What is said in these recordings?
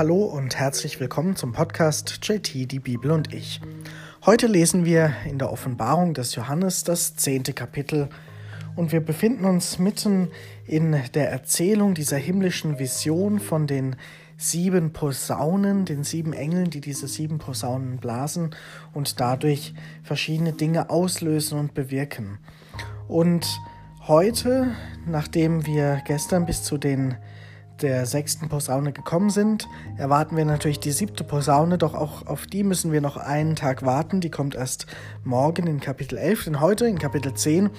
Hallo und herzlich willkommen zum Podcast JT, die Bibel und ich. Heute lesen wir in der Offenbarung des Johannes das zehnte Kapitel und wir befinden uns mitten in der Erzählung dieser himmlischen Vision von den sieben Posaunen, den sieben Engeln, die diese sieben Posaunen blasen und dadurch verschiedene Dinge auslösen und bewirken. Und heute, nachdem wir gestern bis zu den der sechsten Posaune gekommen sind, erwarten wir natürlich die siebte Posaune, doch auch auf die müssen wir noch einen Tag warten. Die kommt erst morgen in Kapitel 11, denn heute in Kapitel 10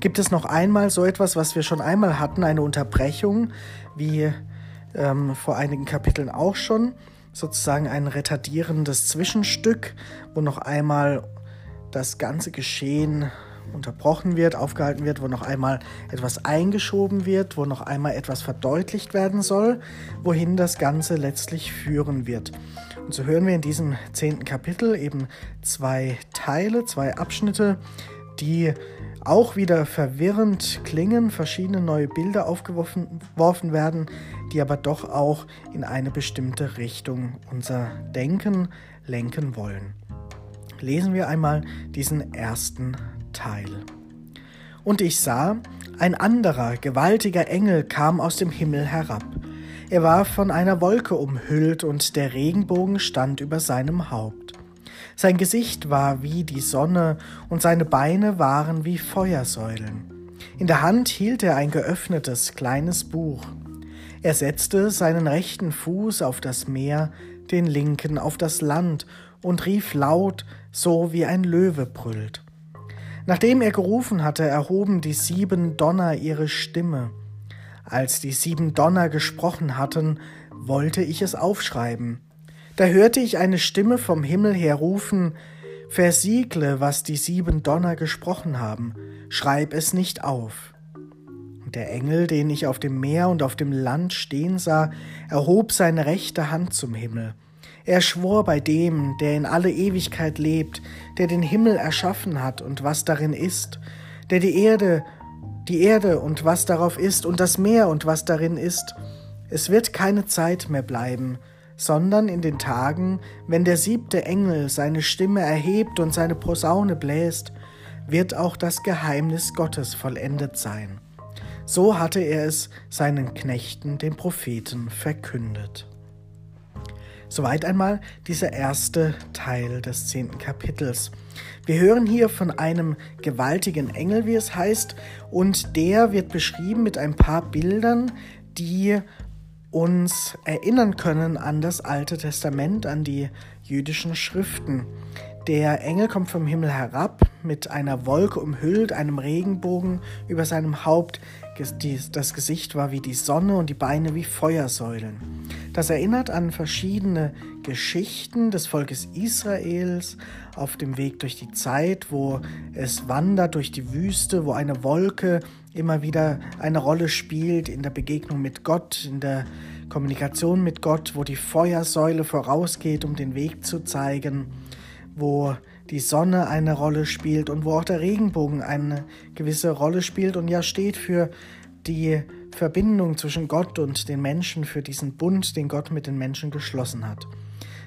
gibt es noch einmal so etwas, was wir schon einmal hatten, eine Unterbrechung, wie ähm, vor einigen Kapiteln auch schon, sozusagen ein retardierendes Zwischenstück, wo noch einmal das ganze Geschehen unterbrochen wird, aufgehalten wird, wo noch einmal etwas eingeschoben wird, wo noch einmal etwas verdeutlicht werden soll, wohin das Ganze letztlich führen wird. Und so hören wir in diesem zehnten Kapitel eben zwei Teile, zwei Abschnitte, die auch wieder verwirrend klingen, verschiedene neue Bilder aufgeworfen werden, die aber doch auch in eine bestimmte Richtung unser Denken lenken wollen. Lesen wir einmal diesen ersten Teil. Und ich sah, ein anderer, gewaltiger Engel kam aus dem Himmel herab. Er war von einer Wolke umhüllt und der Regenbogen stand über seinem Haupt. Sein Gesicht war wie die Sonne und seine Beine waren wie Feuersäulen. In der Hand hielt er ein geöffnetes kleines Buch. Er setzte seinen rechten Fuß auf das Meer, den linken auf das Land und rief laut, so wie ein Löwe brüllt. Nachdem er gerufen hatte, erhoben die sieben Donner ihre Stimme. Als die sieben Donner gesprochen hatten, wollte ich es aufschreiben. Da hörte ich eine Stimme vom Himmel her rufen, Versiegle, was die sieben Donner gesprochen haben, schreib es nicht auf. Und der Engel, den ich auf dem Meer und auf dem Land stehen sah, erhob seine rechte Hand zum Himmel er schwor bei dem, der in alle Ewigkeit lebt, der den Himmel erschaffen hat und was darin ist, der die Erde, die Erde und was darauf ist und das Meer und was darin ist. Es wird keine Zeit mehr bleiben, sondern in den Tagen, wenn der siebte Engel seine Stimme erhebt und seine Posaune bläst, wird auch das Geheimnis Gottes vollendet sein. So hatte er es seinen Knechten, den Propheten, verkündet. Soweit einmal dieser erste Teil des zehnten Kapitels. Wir hören hier von einem gewaltigen Engel, wie es heißt, und der wird beschrieben mit ein paar Bildern, die uns erinnern können an das Alte Testament, an die jüdischen Schriften. Der Engel kommt vom Himmel herab, mit einer Wolke umhüllt, einem Regenbogen über seinem Haupt. Das Gesicht war wie die Sonne und die Beine wie Feuersäulen. Das erinnert an verschiedene Geschichten des Volkes Israels auf dem Weg durch die Zeit, wo es wandert durch die Wüste, wo eine Wolke immer wieder eine Rolle spielt in der Begegnung mit Gott, in der Kommunikation mit Gott, wo die Feuersäule vorausgeht, um den Weg zu zeigen, wo die Sonne eine Rolle spielt und wo auch der Regenbogen eine gewisse Rolle spielt und ja steht für die Verbindung zwischen Gott und den Menschen, für diesen Bund, den Gott mit den Menschen geschlossen hat.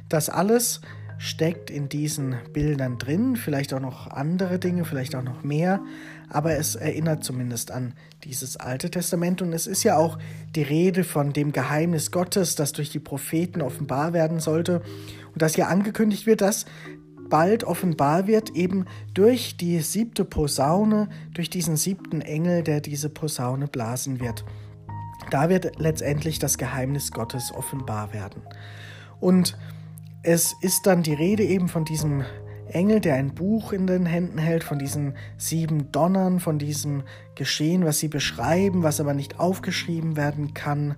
Das alles steckt in diesen Bildern drin, vielleicht auch noch andere Dinge, vielleicht auch noch mehr, aber es erinnert zumindest an dieses Alte Testament und es ist ja auch die Rede von dem Geheimnis Gottes, das durch die Propheten offenbar werden sollte und das ja angekündigt wird, dass bald offenbar wird, eben durch die siebte Posaune, durch diesen siebten Engel, der diese Posaune blasen wird. Da wird letztendlich das Geheimnis Gottes offenbar werden. Und es ist dann die Rede eben von diesem Engel, der ein Buch in den Händen hält, von diesen sieben Donnern, von diesem Geschehen, was sie beschreiben, was aber nicht aufgeschrieben werden kann.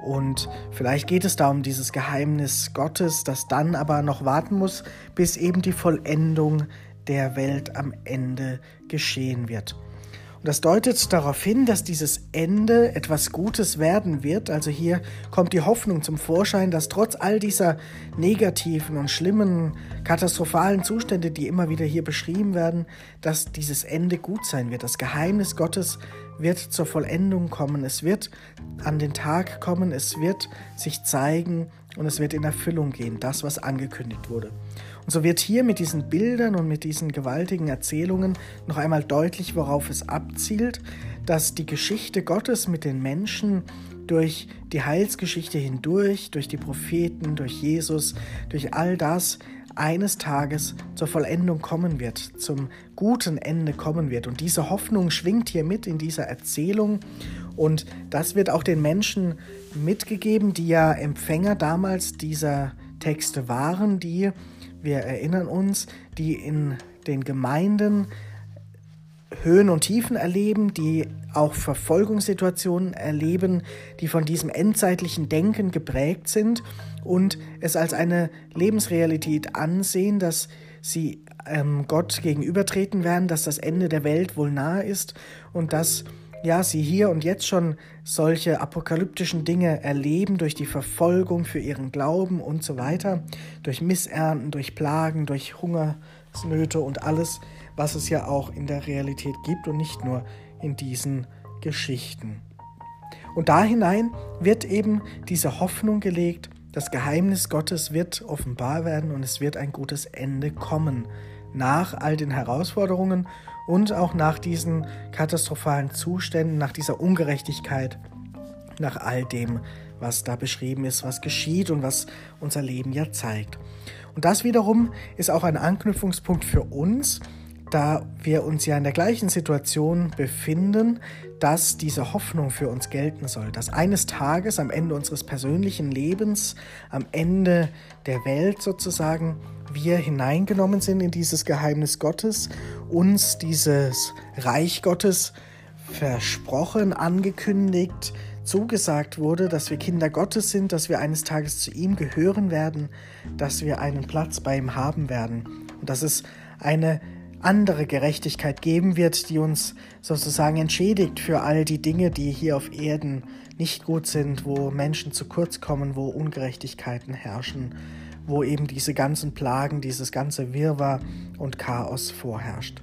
Und vielleicht geht es da um dieses Geheimnis Gottes, das dann aber noch warten muss, bis eben die Vollendung der Welt am Ende geschehen wird. Und das deutet darauf hin, dass dieses Ende etwas Gutes werden wird. Also hier kommt die Hoffnung zum Vorschein, dass trotz all dieser negativen und schlimmen, katastrophalen Zustände, die immer wieder hier beschrieben werden, dass dieses Ende gut sein wird. Das Geheimnis Gottes wird zur Vollendung kommen. Es wird an den Tag kommen. Es wird sich zeigen, und es wird in Erfüllung gehen, das, was angekündigt wurde. Und so wird hier mit diesen Bildern und mit diesen gewaltigen Erzählungen noch einmal deutlich, worauf es abzielt, dass die Geschichte Gottes mit den Menschen durch die Heilsgeschichte hindurch, durch die Propheten, durch Jesus, durch all das eines Tages zur Vollendung kommen wird, zum guten Ende kommen wird. Und diese Hoffnung schwingt hier mit in dieser Erzählung. Und das wird auch den Menschen mitgegeben, die ja Empfänger damals dieser Texte waren, die, wir erinnern uns, die in den Gemeinden Höhen und Tiefen erleben, die auch Verfolgungssituationen erleben, die von diesem endzeitlichen Denken geprägt sind und es als eine Lebensrealität ansehen, dass sie ähm, Gott gegenübertreten werden, dass das Ende der Welt wohl nahe ist und dass ja, sie hier und jetzt schon solche apokalyptischen Dinge erleben durch die Verfolgung für ihren Glauben und so weiter, durch Missernten, durch Plagen, durch Hungersnöte und alles, was es ja auch in der Realität gibt und nicht nur in diesen Geschichten. Und da hinein wird eben diese Hoffnung gelegt, das Geheimnis Gottes wird offenbar werden und es wird ein gutes Ende kommen nach all den Herausforderungen und auch nach diesen katastrophalen Zuständen, nach dieser Ungerechtigkeit, nach all dem, was da beschrieben ist, was geschieht und was unser Leben ja zeigt. Und das wiederum ist auch ein Anknüpfungspunkt für uns, da wir uns ja in der gleichen Situation befinden, dass diese Hoffnung für uns gelten soll, dass eines Tages am Ende unseres persönlichen Lebens, am Ende der Welt sozusagen, wir hineingenommen sind in dieses Geheimnis Gottes, uns dieses Reich Gottes versprochen, angekündigt, zugesagt wurde, dass wir Kinder Gottes sind, dass wir eines Tages zu ihm gehören werden, dass wir einen Platz bei ihm haben werden und dass es eine andere Gerechtigkeit geben wird, die uns sozusagen entschädigt für all die Dinge, die hier auf Erden nicht gut sind, wo Menschen zu kurz kommen, wo Ungerechtigkeiten herrschen, wo eben diese ganzen Plagen, dieses ganze Wirrwarr und Chaos vorherrscht.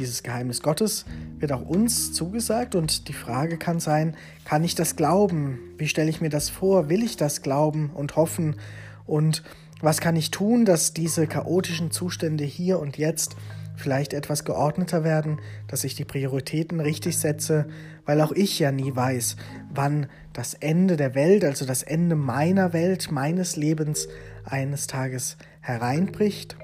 Dieses Geheimnis Gottes wird auch uns zugesagt und die Frage kann sein, kann ich das glauben? Wie stelle ich mir das vor? Will ich das glauben und hoffen? Und was kann ich tun, dass diese chaotischen Zustände hier und jetzt vielleicht etwas geordneter werden, dass ich die Prioritäten richtig setze, weil auch ich ja nie weiß, wann das Ende der Welt, also das Ende meiner Welt, meines Lebens eines Tages hereinbricht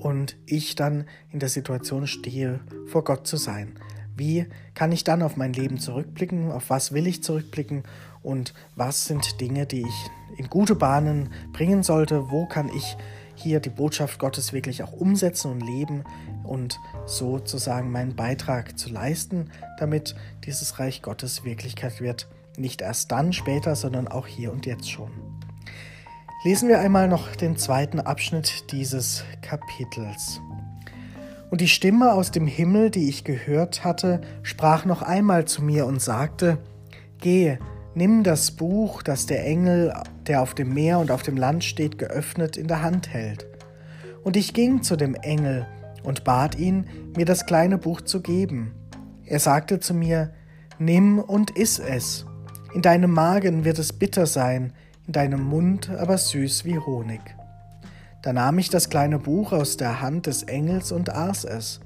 und ich dann in der Situation stehe, vor Gott zu sein. Wie kann ich dann auf mein Leben zurückblicken? Auf was will ich zurückblicken? Und was sind Dinge, die ich in gute Bahnen bringen sollte? Wo kann ich hier die Botschaft Gottes wirklich auch umsetzen und leben und sozusagen meinen Beitrag zu leisten, damit dieses Reich Gottes Wirklichkeit wird. Nicht erst dann später, sondern auch hier und jetzt schon. Lesen wir einmal noch den zweiten Abschnitt dieses Kapitels. Und die Stimme aus dem Himmel, die ich gehört hatte, sprach noch einmal zu mir und sagte, Gehe, Nimm das Buch, das der Engel, der auf dem Meer und auf dem Land steht, geöffnet in der Hand hält. Und ich ging zu dem Engel und bat ihn, mir das kleine Buch zu geben. Er sagte zu mir, Nimm und iss es. In deinem Magen wird es bitter sein, in deinem Mund aber süß wie Honig. Da nahm ich das kleine Buch aus der Hand des Engels und aß es.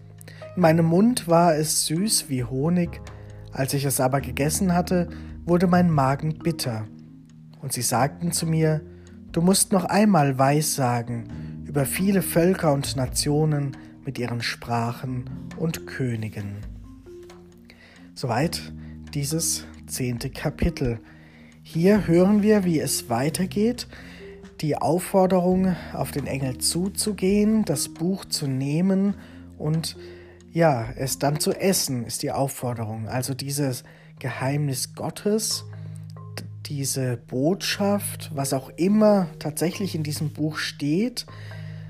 In meinem Mund war es süß wie Honig, als ich es aber gegessen hatte, wurde mein Magen bitter. Und sie sagten zu mir, du musst noch einmal Weissagen über viele Völker und Nationen mit ihren Sprachen und Königen. Soweit dieses zehnte Kapitel. Hier hören wir, wie es weitergeht. Die Aufforderung, auf den Engel zuzugehen, das Buch zu nehmen und ja, es dann zu essen, ist die Aufforderung. Also dieses Geheimnis Gottes, diese Botschaft, was auch immer tatsächlich in diesem Buch steht,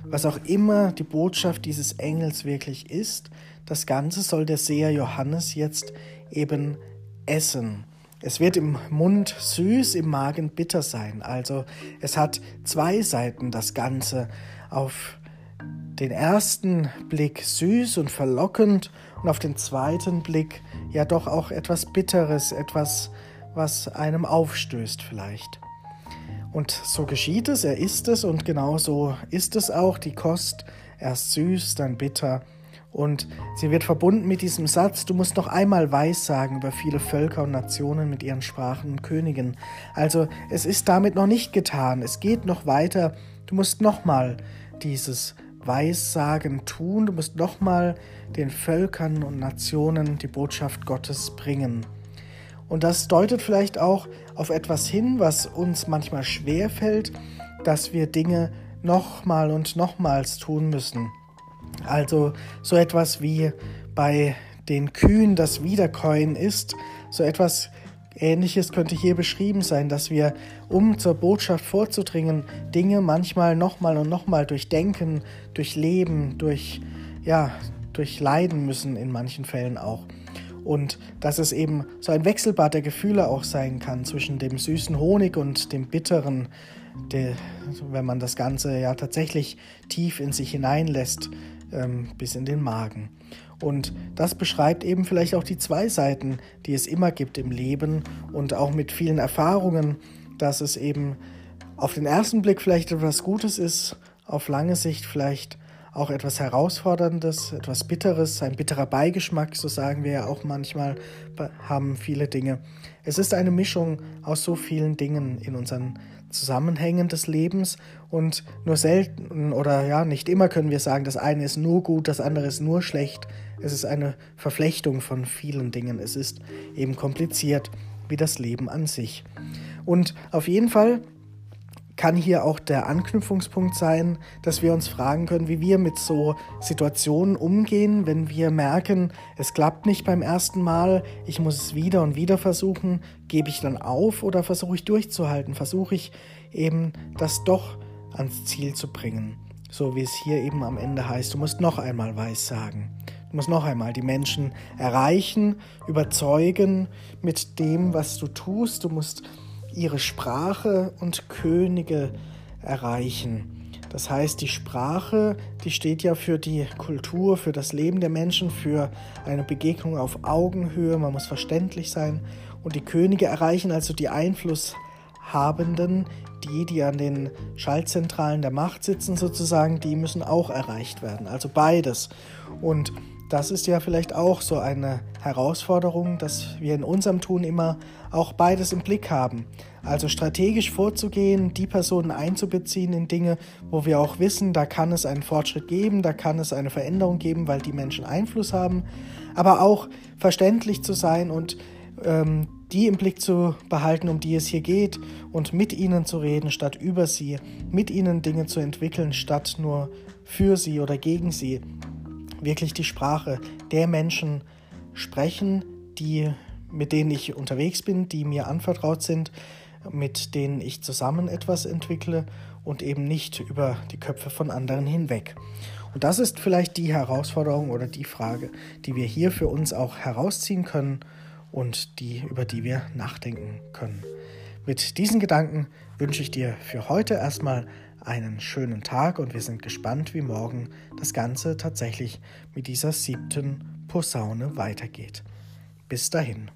was auch immer die Botschaft dieses Engels wirklich ist, das Ganze soll der Seher Johannes jetzt eben essen. Es wird im Mund süß, im Magen bitter sein. Also es hat zwei Seiten das Ganze. Auf den ersten Blick süß und verlockend und auf den zweiten Blick ja doch auch etwas Bitteres, etwas, was einem aufstößt vielleicht. Und so geschieht es, er isst es und genau so ist es auch, die Kost, erst süß, dann bitter. Und sie wird verbunden mit diesem Satz, du musst noch einmal Weissagen über viele Völker und Nationen mit ihren Sprachen und Königen. Also es ist damit noch nicht getan, es geht noch weiter, du musst nochmal dieses Weissagen tun, du musst nochmal den Völkern und Nationen die Botschaft Gottes bringen. Und das deutet vielleicht auch auf etwas hin, was uns manchmal schwer fällt, dass wir Dinge nochmal und nochmals tun müssen. Also so etwas wie bei den Kühen das Wiederkäuen ist, so etwas Ähnliches könnte hier beschrieben sein, dass wir, um zur Botschaft vorzudringen, Dinge manchmal nochmal und nochmal durchdenken, durchleben, durch, ja, durchleiden müssen in manchen Fällen auch. Und dass es eben so ein Wechselbad der Gefühle auch sein kann zwischen dem süßen Honig und dem bitteren, der, wenn man das Ganze ja tatsächlich tief in sich hineinlässt, ähm, bis in den Magen. Und das beschreibt eben vielleicht auch die zwei Seiten, die es immer gibt im Leben und auch mit vielen Erfahrungen, dass es eben auf den ersten Blick vielleicht etwas Gutes ist, auf lange Sicht vielleicht auch etwas Herausforderndes, etwas Bitteres, ein bitterer Beigeschmack, so sagen wir ja auch manchmal, haben viele Dinge. Es ist eine Mischung aus so vielen Dingen in unseren Zusammenhängen des Lebens und nur selten oder ja, nicht immer können wir sagen, das eine ist nur gut, das andere ist nur schlecht. Es ist eine Verflechtung von vielen Dingen. Es ist eben kompliziert wie das Leben an sich. Und auf jeden Fall kann hier auch der Anknüpfungspunkt sein, dass wir uns fragen können, wie wir mit so Situationen umgehen, wenn wir merken, es klappt nicht beim ersten Mal, ich muss es wieder und wieder versuchen, gebe ich dann auf oder versuche ich durchzuhalten, versuche ich eben das doch ans Ziel zu bringen. So wie es hier eben am Ende heißt, du musst noch einmal weiß sagen. Du musst noch einmal die Menschen erreichen, überzeugen mit dem, was du tust. Du musst ihre Sprache und Könige erreichen. Das heißt, die Sprache, die steht ja für die Kultur, für das Leben der Menschen, für eine Begegnung auf Augenhöhe, man muss verständlich sein. Und die Könige erreichen also die Einflusshabenden, die, die an den Schaltzentralen der Macht sitzen sozusagen, die müssen auch erreicht werden. Also beides. Und das ist ja vielleicht auch so eine Herausforderung, dass wir in unserem Tun immer auch beides im Blick haben. Also strategisch vorzugehen, die Personen einzubeziehen in Dinge, wo wir auch wissen, da kann es einen Fortschritt geben, da kann es eine Veränderung geben, weil die Menschen Einfluss haben, aber auch verständlich zu sein und ähm, die im Blick zu behalten, um die es hier geht, und mit ihnen zu reden, statt über sie, mit ihnen Dinge zu entwickeln, statt nur für sie oder gegen sie wirklich die Sprache der Menschen sprechen, die, mit denen ich unterwegs bin, die mir anvertraut sind, mit denen ich zusammen etwas entwickle und eben nicht über die Köpfe von anderen hinweg. Und das ist vielleicht die Herausforderung oder die Frage, die wir hier für uns auch herausziehen können und die, über die wir nachdenken können. Mit diesen Gedanken wünsche ich dir für heute erstmal einen schönen Tag und wir sind gespannt, wie morgen das Ganze tatsächlich mit dieser siebten Posaune weitergeht. Bis dahin.